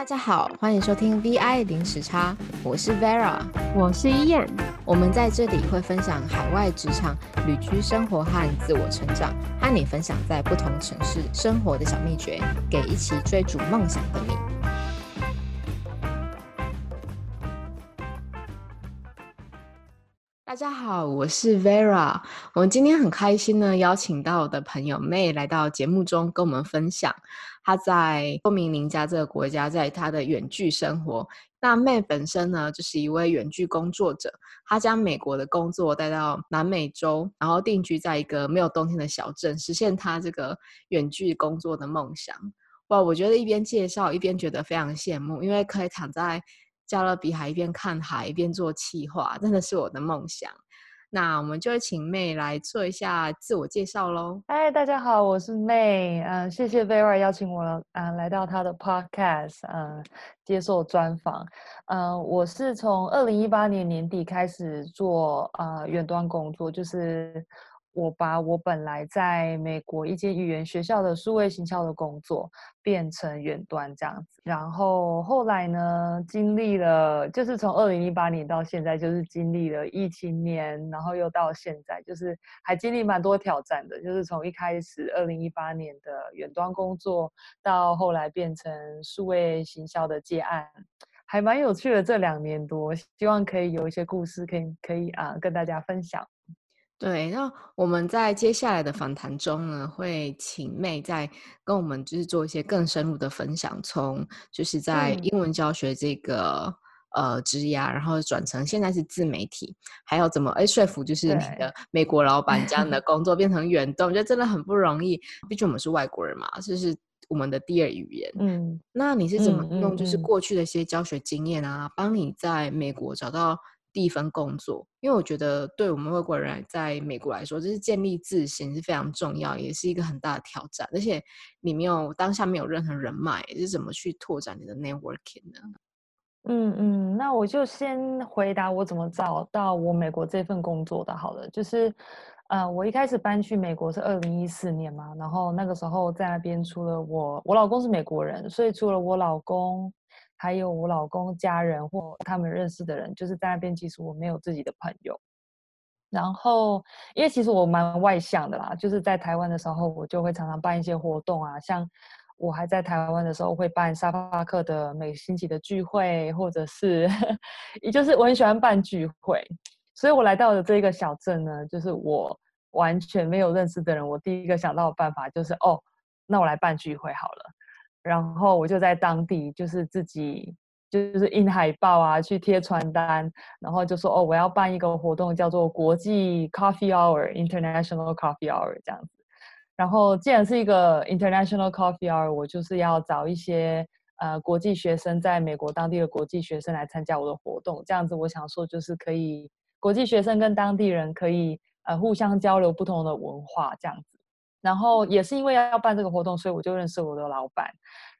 大家好，欢迎收听 VI 零时差，我是 Vera，我是伊燕。我们在这里会分享海外职场、旅居生活和自我成长，和你分享在不同城市生活的小秘诀，给一起追逐梦想的你。大家好，我是 Vera。我们今天很开心呢，邀请到我的朋友 May 来到节目中，跟我们分享她在多明尼加这个国家，在她的远距生活。那 May 本身呢，就是一位远距工作者，她将美国的工作带到南美洲，然后定居在一个没有冬天的小镇，实现她这个远距工作的梦想。哇，我觉得一边介绍一边觉得非常羡慕，因为可以躺在。加勒比海一边看海一边做企划，真的是我的梦想。那我们就请妹来做一下自我介绍喽。嗨，大家好，我是妹。嗯，谢谢 Vera 邀请我嗯来到他的 Podcast，嗯，接受专访。嗯，我是从二零一八年年底开始做呃远端工作，就是。我把我本来在美国一间语言学校的数位行销的工作变成远端这样子，然后后来呢，经历了就是从二零一八年到现在，就是经历了疫情年，然后又到现在，就是还经历蛮多挑战的。就是从一开始二零一八年的远端工作，到后来变成数位行销的接案，还蛮有趣的。这两年多，希望可以有一些故事，可以可以啊跟大家分享。对，那我们在接下来的访谈中呢，会请妹再跟我们就是做一些更深入的分享，从就是在英文教学这个呃职涯，然后转成现在是自媒体，还有怎么哎说服就是你的美国老板将你的 工作变成远端，我觉得真的很不容易，毕竟我们是外国人嘛，这是我们的第二语言。嗯，那你是怎么用就是过去的一些教学经验啊，帮你在美国找到？第一份工作，因为我觉得对我们外国人在美国来说，就是建立自信是非常重要，也是一个很大的挑战。而且你没有当下没有任何人脉，是怎么去拓展你的 networking 呢？嗯嗯，那我就先回答我怎么找到我美国这份工作的。好了，就是呃，我一开始搬去美国是二零一四年嘛，然后那个时候在那边，除了我，我老公是美国人，所以除了我老公。还有我老公家人或他们认识的人，就是在那边。其实我没有自己的朋友。然后，因为其实我蛮外向的啦，就是在台湾的时候，我就会常常办一些活动啊。像我还在台湾的时候，会办沙发客的每星期的聚会，或者是，也就是我很喜欢办聚会。所以我来到了这个小镇呢，就是我完全没有认识的人，我第一个想到的办法就是，哦，那我来办聚会好了。然后我就在当地，就是自己就是印海报啊，去贴传单，然后就说哦，我要办一个活动，叫做国际 Coffee Hour（International Coffee Hour） 这样子。然后既然是一个 International Coffee Hour，我就是要找一些呃国际学生，在美国当地的国际学生来参加我的活动，这样子我想说就是可以国际学生跟当地人可以呃互相交流不同的文化这样子。然后也是因为要办这个活动，所以我就认识我的老板。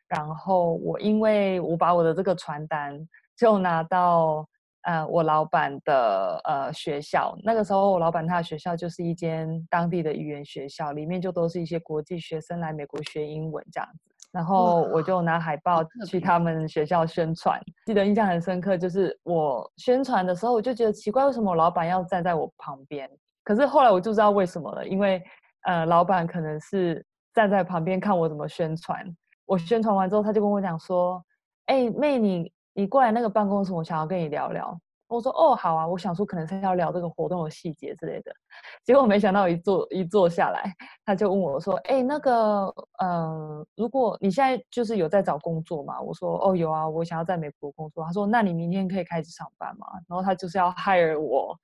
然后我因为我把我的这个传单就拿到呃我老板的呃学校，那个时候我老板他的学校就是一间当地的语言学校，里面就都是一些国际学生来美国学英文这样子。然后我就拿海报去他们学校宣传，记得印象很深刻，就是我宣传的时候我就觉得奇怪，为什么我老板要站在我旁边？可是后来我就知道为什么了，因为。呃，老板可能是站在旁边看我怎么宣传。我宣传完之后，他就跟我讲说：“哎，妹，你你过来那个办公室，我想要跟你聊聊。”我说：“哦，好啊。”我想说可能是要聊这个活动的细节之类的。结果没想到一坐一坐下来，他就问我说：“哎，那个，呃，如果你现在就是有在找工作嘛？”我说：“哦，有啊，我想要在美国工作。”他说：“那你明天可以开始上班吗？”然后他就是要 hire 我。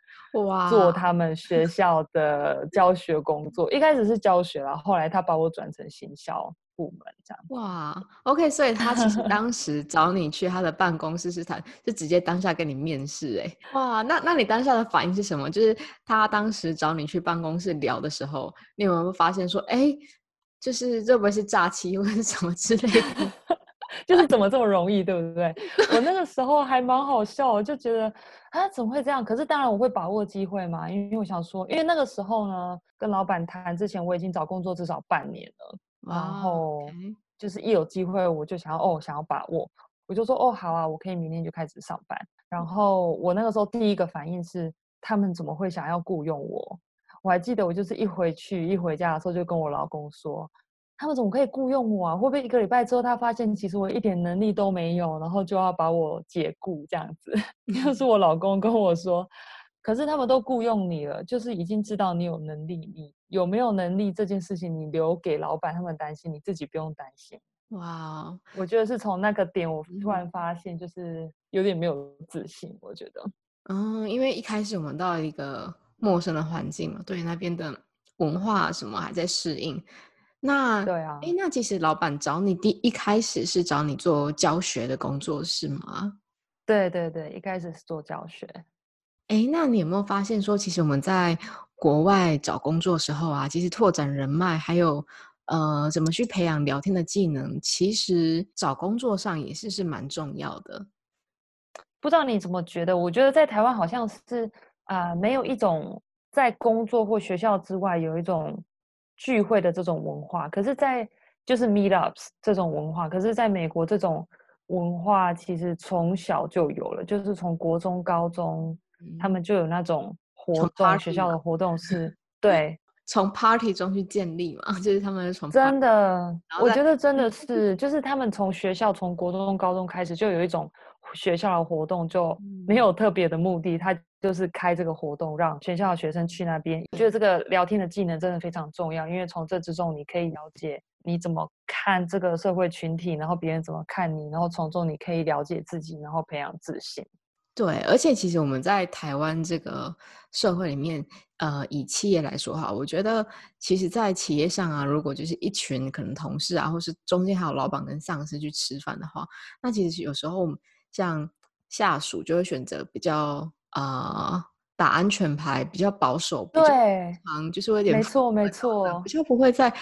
哇！做他们学校的教学工作，一开始是教学啦，后来他把我转成行销部门这样。哇，OK，所以他其实当时找你去他的办公室是他，就直接当下跟你面试哎。哇，那那你当下的反应是什么？就是他当时找你去办公室聊的时候，你有没有发现说，哎，就是这不会是诈欺或者什么之类的？就是怎么这么容易，对不对？我那个时候还蛮好笑，就觉得啊，怎么会这样？可是当然我会把握机会嘛，因为我想说，因为那个时候呢，跟老板谈之前，我已经找工作至少半年了，然后就是一有机会我就想要哦，想要把握，我就说哦好啊，我可以明天就开始上班。然后我那个时候第一个反应是，他们怎么会想要雇佣我？我还记得我就是一回去一回家的时候就跟我老公说，他们怎么可以雇佣我啊？会不会一个礼拜之后他发现其实我一点能力都没有，然后就要把我解雇这样子？就是我老公跟我说，可是他们都雇佣你了，就是已经知道你有能力，你有没有能力这件事情你留给老板他们担心，你自己不用担心。哇，我觉得是从那个点，我突然发现就是有点没有自信。我觉得，嗯，因为一开始我们到一个陌生的环境嘛，对那边的文化什么还在适应。那对啊，哎，那其实老板找你第一开始是找你做教学的工作是吗？对对对，一开始是做教学。哎，那你有没有发现说，其实我们在国外找工作时候啊，其实拓展人脉还有。呃，怎么去培养聊天的技能？其实找工作上也是是蛮重要的。不知道你怎么觉得？我觉得在台湾好像是啊，没有一种在工作或学校之外有一种聚会的这种文化。可是，在就是 meetups 这种文化，可是在美国这种文化其实从小就有了，就是从国中、高中他们就有那种活动，学校的活动是对。从 party 中去建立嘛，就是他们从真的，我觉得真的是，就是他们从学校从国中、高中开始就有一种学校的活动，就没有特别的目的，他就是开这个活动，让全校的学生去那边。我觉得这个聊天的技能真的非常重要，因为从这之中你可以了解你怎么看这个社会群体，然后别人怎么看你，然后从中你可以了解自己，然后培养自信。对，而且其实我们在台湾这个社会里面，呃，以企业来说哈，我觉得其实，在企业上啊，如果就是一群可能同事啊，或是中间还有老板跟上司去吃饭的话，那其实有时候像下属就会选择比较啊打安全牌，比较保守，对，常就是有点没错没错，比较不会在。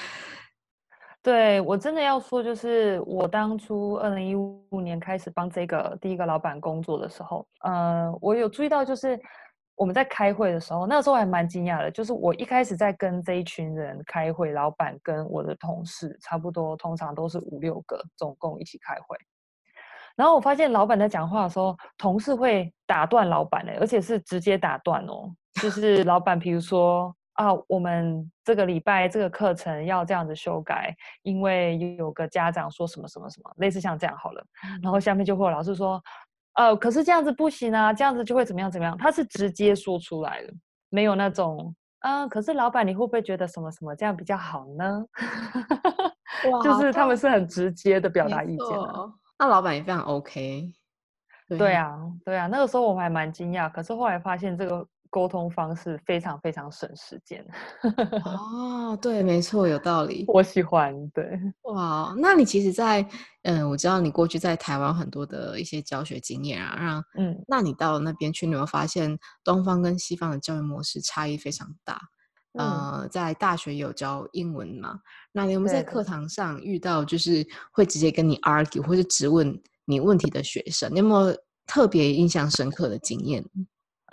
对我真的要说，就是我当初二零一五年开始帮这个第一个老板工作的时候，呃，我有注意到，就是我们在开会的时候，那个时候还蛮惊讶的。就是我一开始在跟这一群人开会，老板跟我的同事差不多，通常都是五六个，总共一起开会。然后我发现老板在讲话的时候，同事会打断老板的，而且是直接打断哦。就是老板，比如说。啊，我们这个礼拜这个课程要这样子修改，因为有个家长说什么什么什么，类似像这样好了。然后下面就会有老师说，呃，可是这样子不行啊，这样子就会怎么样怎么样。他是直接说出来的，没有那种，啊，可是老板你会不会觉得什么什么这样比较好呢？就是他们是很直接的表达意见的。那老板也非常 OK。对啊，对啊，那个时候我们还蛮惊讶，可是后来发现这个。沟通方式非常非常省时间 哦，对，没错，有道理。我喜欢，对，哇，那你其实，在嗯，我知道你过去在台湾很多的一些教学经验啊，让嗯，那你到那边去，你有发现东方跟西方的教育模式差异非常大。呃，在大学有教英文嘛？那你有没有在课堂上遇到就是会直接跟你 argue 或者质问你问题的学生？你有没有特别印象深刻的经验？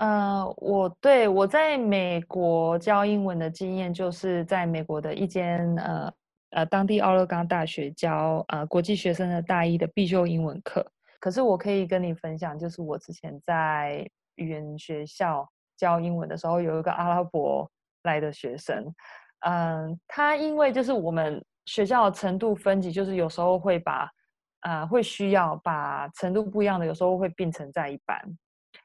呃，我对我在美国教英文的经验，就是在美国的一间呃呃当地奥勒冈大学教呃国际学生的大一的必修英文课。可是我可以跟你分享，就是我之前在语言学校教英文的时候，有一个阿拉伯来的学生，嗯，他因为就是我们学校的程度分级，就是有时候会把呃会需要把程度不一样的，有时候会并成在一班。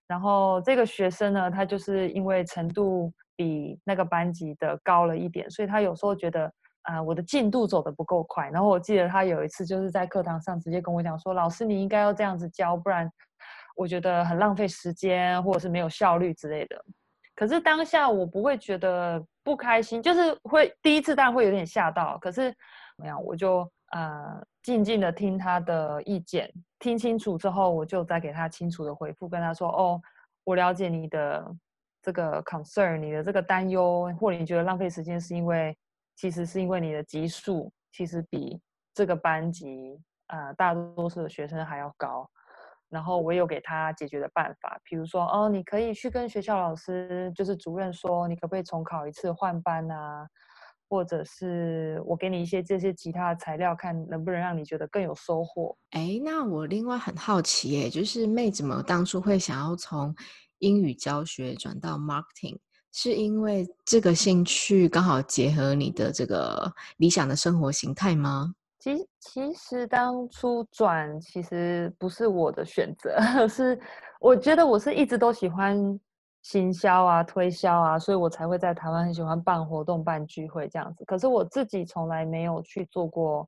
然后这个学生呢，他就是因为程度比那个班级的高了一点，所以他有时候觉得啊，我的进度走得不够快。然后我记得他有一次就是在课堂上直接跟我讲说：“老师，你应该要这样子教，不然我觉得很浪费时间，或者是没有效率之类的。”可是当下我不会觉得不开心，就是会第一次当然会有点吓到，可是怎么样，我就呃静静的听他的意见。听清楚之后，我就再给他清楚的回复，跟他说：“哦，我了解你的这个 concern，你的这个担忧，或者你觉得浪费时间，是因为其实是因为你的级数其实比这个班级呃大多数的学生还要高。然后我有给他解决的办法，比如说哦，你可以去跟学校老师，就是主任说，你可不可以重考一次换班啊？或者是我给你一些这些其他的材料，看能不能让你觉得更有收获。哎，那我另外很好奇，耶，就是妹怎么当初会想要从英语教学转到 marketing，是因为这个兴趣刚好结合你的这个理想的生活形态吗？其其实当初转其实不是我的选择，是我觉得我是一直都喜欢。行销啊，推销啊，所以我才会在台湾很喜欢办活动、办聚会这样子。可是我自己从来没有去做过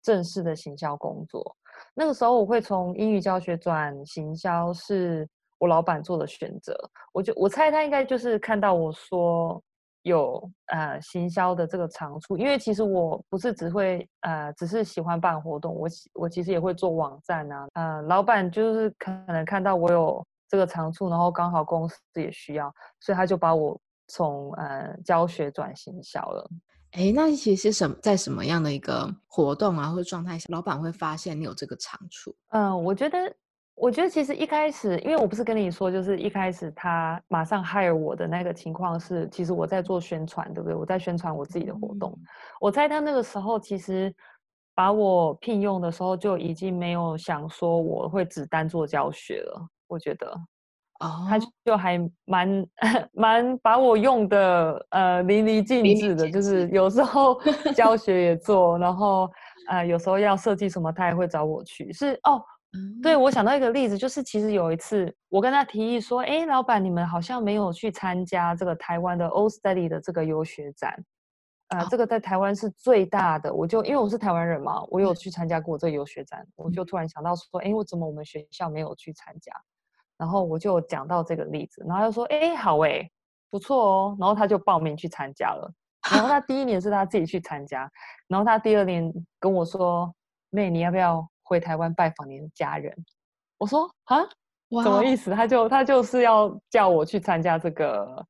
正式的行销工作。那个时候我会从英语教学转行销，是我老板做的选择。我就我猜他应该就是看到我说有呃行销的这个长处，因为其实我不是只会呃只是喜欢办活动，我我其实也会做网站啊。呃，老板就是可能看到我有。这个长处，然后刚好公司也需要，所以他就把我从呃教学转行销了。哎，那其实什在什么样的一个活动啊或者状态下，老板会发现你有这个长处？嗯，我觉得，我觉得其实一开始，因为我不是跟你说，就是一开始他马上 hire 我的那个情况是，其实我在做宣传，对不对？我在宣传我自己的活动。我猜他那个时候其实把我聘用的时候，就已经没有想说我会只单做教学了。我觉得，哦，他就还蛮 蛮把我用的呃淋漓尽致的，就是有时候 教学也做，然后呃有时候要设计什么，他也会找我去。是哦，对我想到一个例子，就是其实有一次我跟他提议说，哎，老板，你们好像没有去参加这个台湾的 O Study 的这个游学展，呃，这个在台湾是最大的。我就因为我是台湾人嘛，我有去参加过这个游学展，我就突然想到说，哎，我怎么我们学校没有去参加？然后我就讲到这个例子，然后他说：“哎，好哎，不错哦。”然后他就报名去参加了。然后他第一年是他自己去参加，然后他第二年跟我说：“妹，你要不要回台湾拜访你的家人？”我说：“啊，什么意思？”他就他就是要叫我去参加这个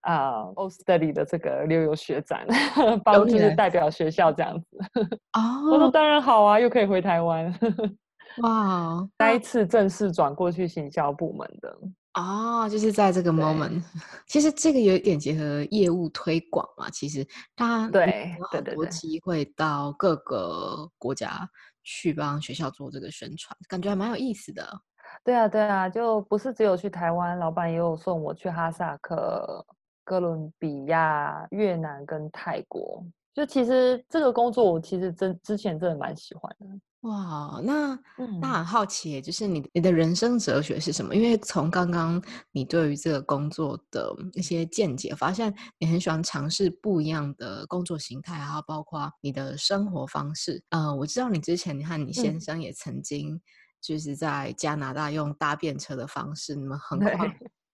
啊 e y 的这个留游学展，帮就是代表学校这样子。哦，我说当然好啊，又可以回台湾。哇，第一次正式转过去行销部门的哦，就是在这个 moment，其实这个有一点结合业务推广嘛，其实他对有很多机会到各个国家去帮学校做这个宣传，感觉还蛮有意思的。对啊，对啊，就不是只有去台湾，老板也有送我去哈萨克、哥伦比亚、越南跟泰国。就其实这个工作，我其实真之前真的蛮喜欢的。哇，那那很好奇，就是你你的人生哲学是什么？因为从刚刚你对于这个工作的一些见解，发现你很喜欢尝试不一样的工作形态，还有包括你的生活方式。呃，我知道你之前你和你先生也曾经就是在加拿大用搭便车的方式，你们横跨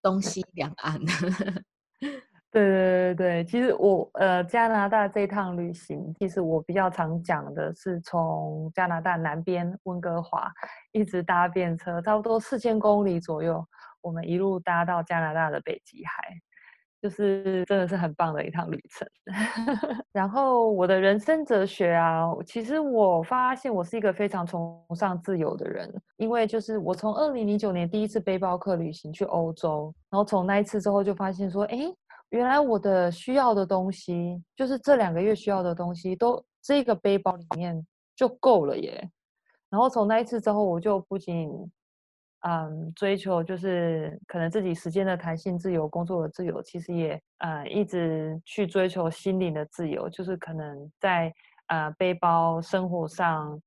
东 西两岸。对对对对，其实我呃加拿大这一趟旅行，其实我比较常讲的是从加拿大南边温哥华一直搭便车，差不多四千公里左右，我们一路搭到加拿大的北极海，就是真的是很棒的一趟旅程。然后我的人生哲学啊，其实我发现我是一个非常崇尚自由的人，因为就是我从二零零九年第一次背包客旅行去欧洲，然后从那一次之后就发现说，哎。原来我的需要的东西，就是这两个月需要的东西，都这个背包里面就够了耶。然后从那一次之后，我就不仅嗯追求就是可能自己时间的弹性自由、工作的自由，其实也呃一直去追求心灵的自由，就是可能在呃背包生活上。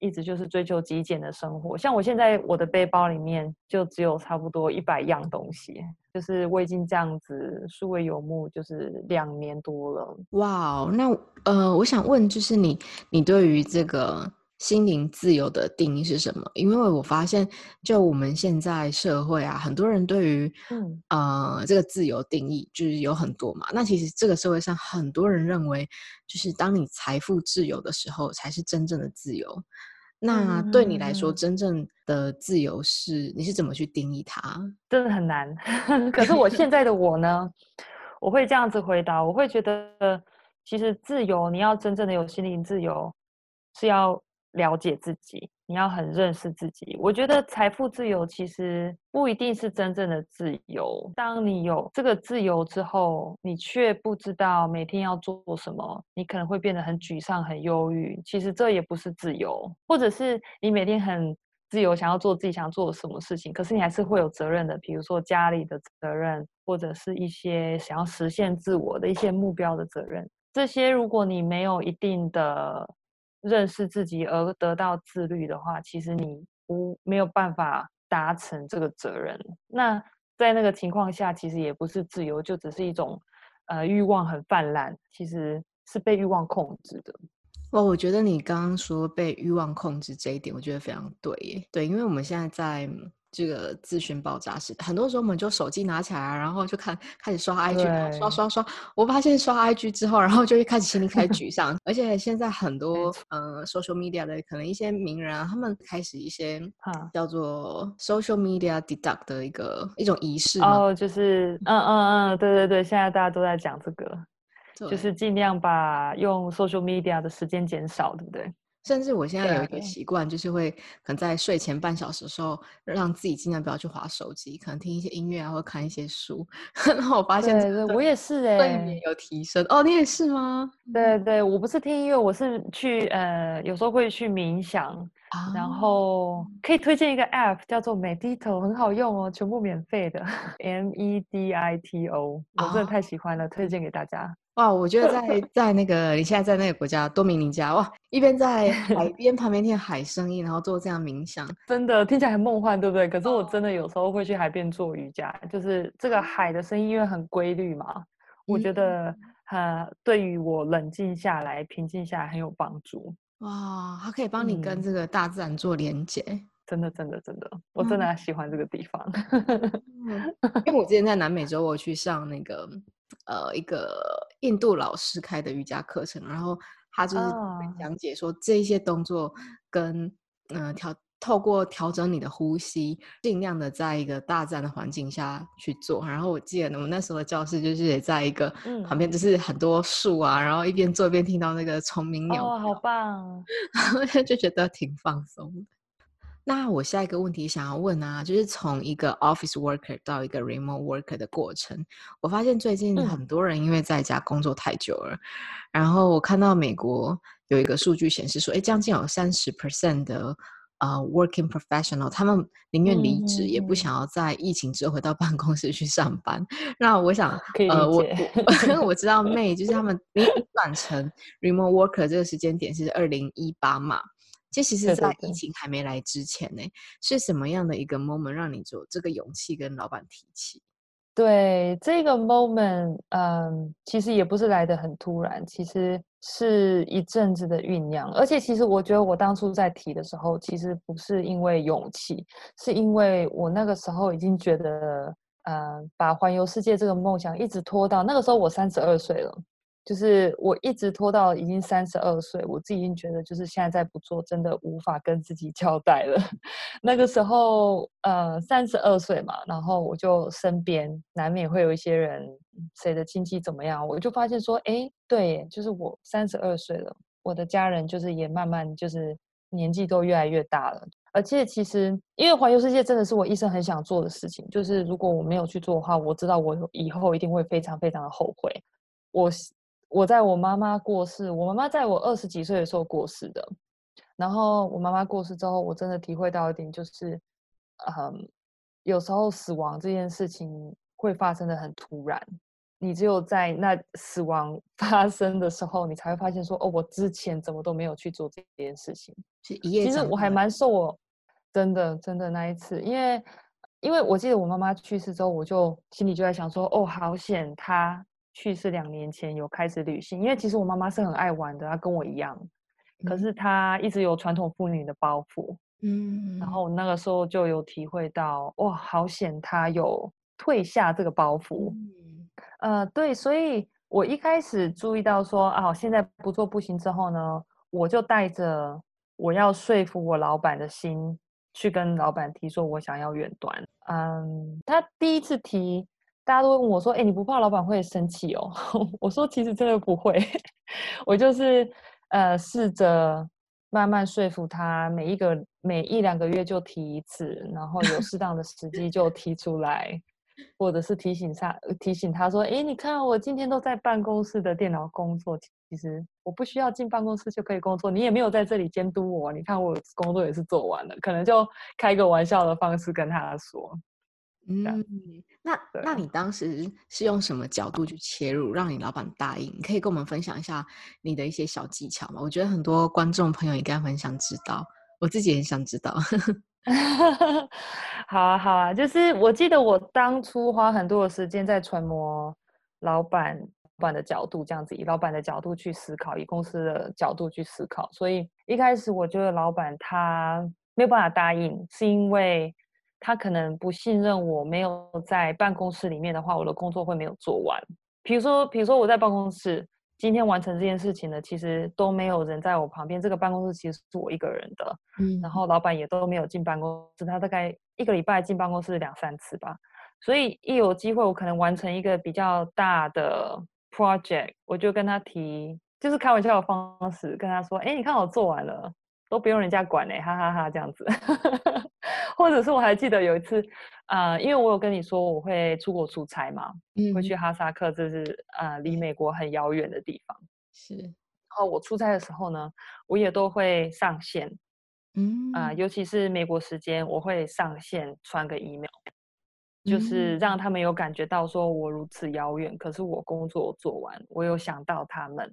一直就是追求极简的生活，像我现在我的背包里面就只有差不多一百样东西，就是我已经这样子数位游牧就是两年多了。哇，那呃，我想问就是你你对于这个心灵自由的定义是什么？因为我发现就我们现在社会啊，很多人对于嗯呃这个自由定义就是有很多嘛。那其实这个社会上很多人认为，就是当你财富自由的时候，才是真正的自由。那对你来说，真正的自由是你是怎么去定义它？真的很难。可是我现在的我呢，我会这样子回答：我会觉得，其实自由，你要真正的有心灵自由，是要了解自己。你要很认识自己。我觉得财富自由其实不一定是真正的自由。当你有这个自由之后，你却不知道每天要做什么，你可能会变得很沮丧、很忧郁。其实这也不是自由，或者是你每天很自由，想要做自己想做什么事情，可是你还是会有责任的，比如说家里的责任，或者是一些想要实现自我的一些目标的责任。这些如果你没有一定的认识自己而得到自律的话，其实你不没有办法达成这个责任。那在那个情况下，其实也不是自由，就只是一种呃欲望很泛滥，其实是被欲望控制的。哦，我觉得你刚刚说被欲望控制这一点，我觉得非常对耶。对，因为我们现在在。这个资讯爆炸式，很多时候我们就手机拿起来，然后就看开始刷 IG，刷刷刷。我发现刷 IG 之后，然后就一开始心里开始沮丧。而且现在很 多呃 social media 的可能一些名人啊，他们开始一些叫做 social media deduct 的一个一种仪式哦，就是嗯嗯嗯，对对对，现在大家都在讲这个，就是尽量把用 social media 的时间减少，对不对？甚至我现在有一个习惯，就是会可能在睡前半小时的时候，让自己尽量不要去划手机，可能听一些音乐啊，或看一些书。然后我发现，对对，我也是哎，睡眠有提升哦。你也是吗？对对，我不是听音乐，我是去呃，有时候会去冥想，然后可以推荐一个 app 叫做 Medito，很好用哦，全部免费的。M E D I T O，我真的太喜欢了，推荐给大家。哇，我觉得在在那个你现在在那个国家多米尼加，哇，一边在 海边旁边听海声音，然后做这样冥想，真的听起来很梦幻，对不对？可是我真的有时候会去海边做瑜伽，就是这个海的声音因为很规律嘛，我觉得呃对于我冷静下来、平静下来很有帮助。哇，它可以帮你跟这个大自然做连接，真的真的真的，我真的喜欢这个地方。因为我之前在南美洲，我去上那个。呃，一个印度老师开的瑜伽课程，然后他就是讲解说这些动作跟嗯调透过调整你的呼吸，尽量的在一个大自然的环境下去做。然后我记得我们那时候的教室就是也在一个旁边，就是很多树啊，然后一边做一边听到那个虫鸣鸟，哦，好棒，然后就觉得挺放松的。那我下一个问题想要问啊，就是从一个 office worker 到一个 remote worker 的过程，我发现最近很多人因为在家工作太久了，然后我看到美国有一个数据显示说，哎，将近有三十 percent 的呃 working professional，他们宁愿离职也不想要在疫情之后回到办公室去上班。那我想，呃，我我 我知道 May 就是他们你转成 remote worker 这个时间点是二零一八嘛。这其实，在疫情还没来之前呢，是什么样的一个 moment 让你做这个勇气跟老板提起？对，这个 moment，嗯，其实也不是来的很突然，其实是一阵子的酝酿。而且，其实我觉得我当初在提的时候，其实不是因为勇气，是因为我那个时候已经觉得，嗯，把环游世界这个梦想一直拖到那个时候，我三十二岁了。就是我一直拖到已经三十二岁，我自己已经觉得，就是现在再不做，真的无法跟自己交代了。那个时候，呃，三十二岁嘛，然后我就身边难免会有一些人，谁的亲戚怎么样，我就发现说，哎，对，就是我三十二岁了，我的家人就是也慢慢就是年纪都越来越大了。而且其实，因为环游世界真的是我一生很想做的事情，就是如果我没有去做的话，我知道我以后一定会非常非常的后悔。我。我在我妈妈过世，我妈妈在我二十几岁的时候过世的。然后我妈妈过世之后，我真的体会到一点，就是，嗯，有时候死亡这件事情会发生的很突然，你只有在那死亡 发生的时候，你才会发现说，哦，我之前怎么都没有去做这件事情。其实我还蛮受我，真的真的那一次，因为因为我记得我妈妈去世之后，我就心里就在想说，哦，好险她。去世两年前有开始旅行，因为其实我妈妈是很爱玩的，她跟我一样，可是她一直有传统妇女的包袱，嗯，然后。那个时候就有体会到，哇，好险她有退下这个包袱，嗯，呃，对，所以我一开始注意到说，啊，现在不做不行之后呢，我就带着我要说服我老板的心去跟老板提说，我想要远端，嗯，他第一次提。大家都会问我说：“哎，你不怕老板会生气哦？” 我说：“其实真的不会，我就是呃试着慢慢说服他，每一个每一两个月就提一次，然后有适当的时机就提出来，或者是提醒他提醒他说：“哎，你看我今天都在办公室的电脑工作，其实我不需要进办公室就可以工作，你也没有在这里监督我，你看我工作也是做完了，可能就开个玩笑的方式跟他说。”嗯，那那你当时是用什么角度去切入，让你老板答应？你可以跟我们分享一下你的一些小技巧吗？我觉得很多观众朋友应该很想知道，我自己也很想知道。好啊，好啊，就是我记得我当初花很多的时间在揣摩老板老板的角度，这样子以老板的角度去思考，以公司的角度去思考。所以一开始我觉得老板他没有办法答应，是因为。他可能不信任我，没有在办公室里面的话，我的工作会没有做完。比如说，比如说我在办公室今天完成这件事情呢，其实都没有人在我旁边。这个办公室其实是我一个人的，嗯，然后老板也都没有进办公室，他大概一个礼拜进办公室两三次吧。所以一有机会，我可能完成一个比较大的 project，我就跟他提，就是开玩笑的方式跟他说：“哎，你看我做完了。”都不用人家管嘞，哈哈哈，这样子，或者是我还记得有一次，啊，因为我有跟你说我会出国出差嘛，嗯，会去哈萨克，这是啊离美国很遥远的地方，是。然后我出差的时候呢，我也都会上线，嗯，啊，尤其是美国时间，我会上线传个 email，就是让他们有感觉到说我如此遥远，可是我工作做完，我有想到他们。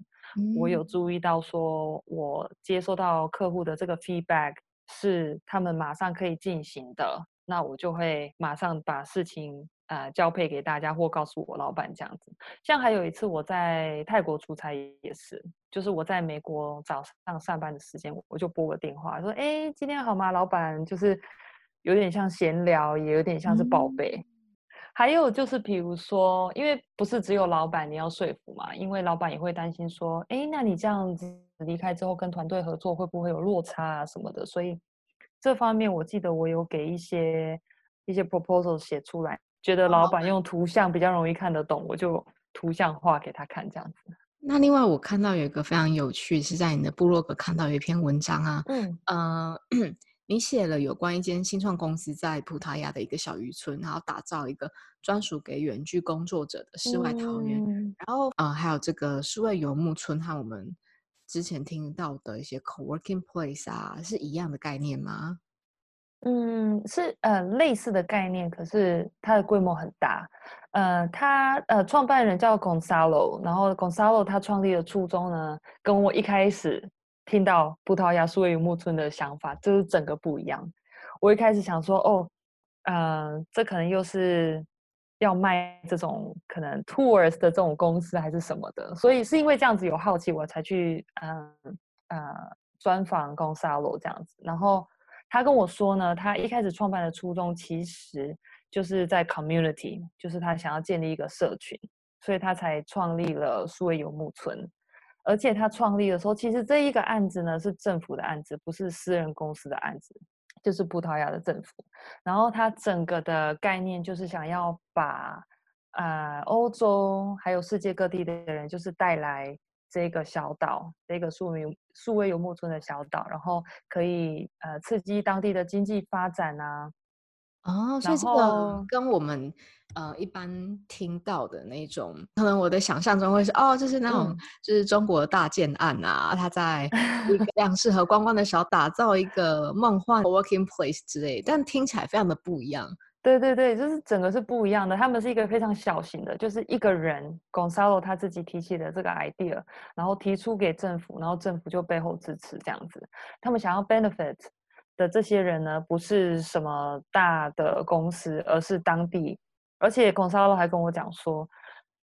我有注意到，说我接收到客户的这个 feedback 是他们马上可以进行的，那我就会马上把事情呃交配给大家，或告诉我老板这样子。像还有一次我在泰国出差也是，就是我在美国早上上班的时间，我就拨个电话说：“哎，今天好吗，老板？”就是有点像闲聊，也有点像是报备。还有就是，比如说，因为不是只有老板你要说服嘛，因为老板也会担心说，哎，那你这样子离开之后跟团队合作会不会有落差啊什么的，所以这方面我记得我有给一些一些 proposal 写出来，觉得老板用图像比较容易看得懂，我就图像化给他看这样子。那另外我看到有一个非常有趣，是在你的部落格看到有一篇文章啊，嗯，呃。你写了有关一间新创公司在葡萄牙的一个小渔村，然后打造一个专属给远距工作者的世外桃源，然后呃还有这个世外游牧村和我们之前听到的一些 co-working place 啊，是一样的概念吗？嗯，是呃类似的概念，可是它的规模很大。呃，他呃创办人叫 Gonzalo，然后 Gonzalo 他创立的初衷呢，跟我一开始。听到葡萄牙数位游牧村的想法，就是整个不一样。我一开始想说，哦，嗯，这可能又是要卖这种可能 tours 的这种公司还是什么的，所以是因为这样子有好奇，我才去嗯呃专访 Gonzalo 这样子。然后他跟我说呢，他一开始创办的初衷其实就是在 community，就是他想要建立一个社群，所以他才创立了数位游牧村。而且他创立的时候，其实这一个案子呢是政府的案子，不是私人公司的案子，就是葡萄牙的政府。然后它整个的概念就是想要把呃欧洲还有世界各地的人，就是带来这个小岛，这个数名数位游牧村的小岛，然后可以呃刺激当地的经济发展啊。哦，所以这个跟我们呃一般听到的那种，可能我的想象中会是哦，就是那种就是中国大建案啊，他在一个 非常适合观光的小打造一个梦幻 working place 之类，但听起来非常的不一样。对对对，就是整个是不一样的。他们是一个非常小型的，就是一个人 Gonzalo 他自己提起的这个 idea，然后提出给政府，然后政府就背后支持这样子。他们想要 benefit。的这些人呢，不是什么大的公司，而是当地。而且孔沙洛还跟我讲说，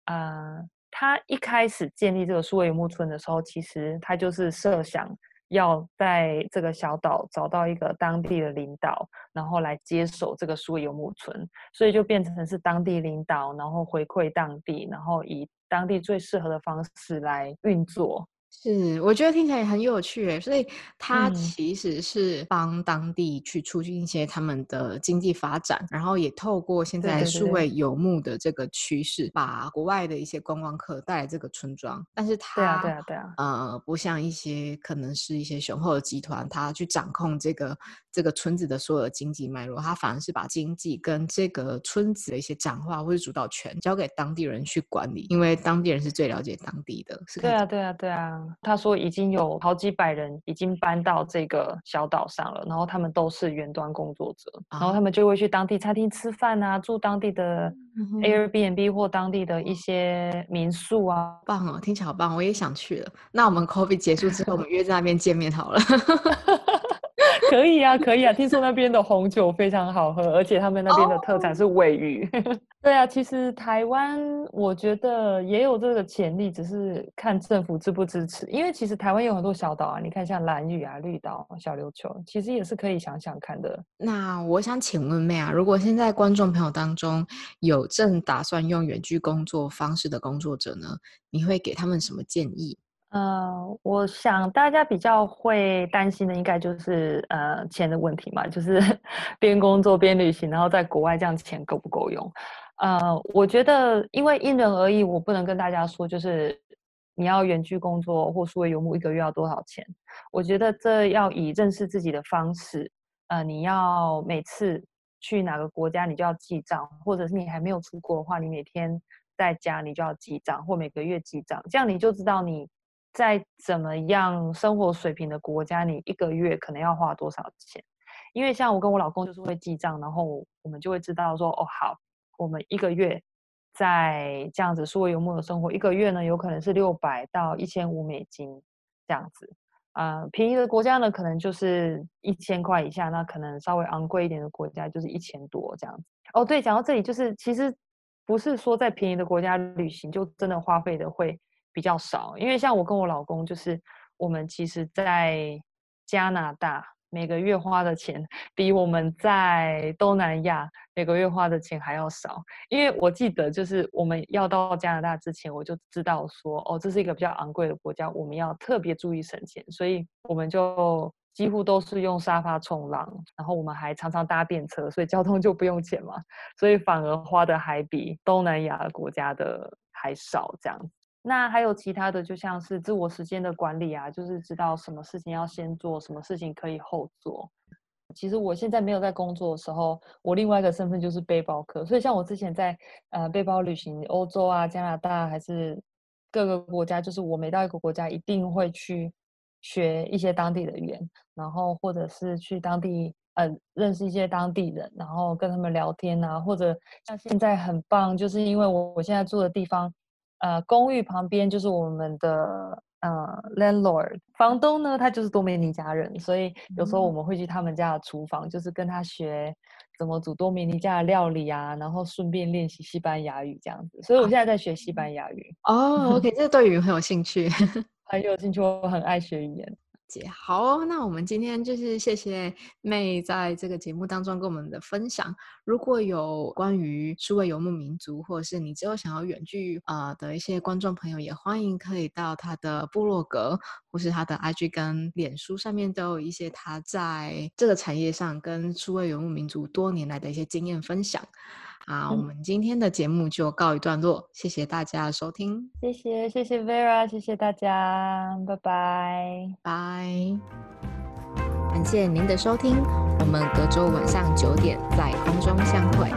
呃，他一开始建立这个数位游牧村的时候，其实他就是设想要在这个小岛找到一个当地的领导，然后来接手这个数位游牧村，所以就变成是当地领导，然后回馈当地，然后以当地最适合的方式来运作。是，我觉得听起来也很有趣诶，所以它其实是帮当地去促进一些他们的经济发展，然后也透过现在数位游牧的这个趋势，把国外的一些观光客带来这个村庄。但是它，对啊，对啊，对啊，呃，不像一些可能是一些雄厚的集团，他去掌控这个这个村子的所有的经济脉络，他反而是把经济跟这个村子的一些讲话或者主导权交给当地人去管理，因为当地人是最了解当地的。是对啊，对啊，对啊。他说已经有好几百人已经搬到这个小岛上了，然后他们都是远端工作者，然后他们就会去当地餐厅吃饭啊，住当地的 Airbnb 或当地的一些民宿啊。棒哦，听起来好棒，我也想去了。那我们 COVID 结束之后，我们约在那边见面好了。可以啊，可以啊！听说那边的红酒非常好喝，而且他们那边的特产是尾鱼。对啊，其实台湾我觉得也有这个潜力，只是看政府支不支持。因为其实台湾有很多小岛啊，你看像蓝屿啊、绿岛、小琉球，其实也是可以想想看的。那我想请问妹啊，如果现在观众朋友当中有正打算用远距工作方式的工作者呢，你会给他们什么建议？呃，我想大家比较会担心的，应该就是呃钱的问题嘛，就是 边工作边旅行，然后在国外这样钱够不够用？呃，我觉得因为因人而异，我不能跟大家说，就是你要远距工作或数位游牧一个月要多少钱？我觉得这要以认识自己的方式，呃，你要每次去哪个国家你就要记账，或者是你还没有出国的话，你每天在家你就要记账，或每个月记账，这样你就知道你。在怎么样生活水平的国家，你一个月可能要花多少钱？因为像我跟我老公就是会记账，然后我们就会知道说，哦，好，我们一个月在这样子数位游牧的生活，一个月呢有可能是六百到一千五美金这样子。啊，便宜的国家呢可能就是一千块以下，那可能稍微昂贵一点的国家就是一千多这样子。哦，对，讲到这里，就是其实不是说在便宜的国家旅行就真的花费的会。比较少，因为像我跟我老公，就是我们其实，在加拿大每个月花的钱，比我们在东南亚每个月花的钱还要少。因为我记得，就是我们要到加拿大之前，我就知道说，哦，这是一个比较昂贵的国家，我们要特别注意省钱，所以我们就几乎都是用沙发冲浪，然后我们还常常搭便车，所以交通就不用钱嘛，所以反而花的还比东南亚国家的还少，这样。那还有其他的，就像是自我时间的管理啊，就是知道什么事情要先做，什么事情可以后做。其实我现在没有在工作的时候，我另外一个身份就是背包客，所以像我之前在呃背包旅行，欧洲啊、加拿大还是各个国家，就是我每到一个国家一定会去学一些当地的语言，然后或者是去当地呃认识一些当地人，然后跟他们聊天啊，或者像现在很棒，就是因为我我现在住的地方。呃，公寓旁边就是我们的呃 landlord 房东呢，他就是多米尼加人，所以有时候我们会去他们家的厨房，就是跟他学怎么煮多米尼加的料理啊，然后顺便练习西班牙语这样子。所以我现在在学西班牙语。哦，OK，这对语很有兴趣，很有兴趣，我很爱学语言。好，那我们今天就是谢谢妹在这个节目当中跟我们的分享。如果有关于数位游牧民族，或者是你之后想要远距啊的一些观众朋友，也欢迎可以到他的部落格或是他的 IG 跟脸书上面，都有一些他在这个产业上跟数位游牧民族多年来的一些经验分享。啊，我们今天的节目就告一段落，谢谢大家的收听，谢谢谢谢 Vera，谢谢大家，拜拜。拜，感谢您的收听，我们隔周晚上九点在空中相会。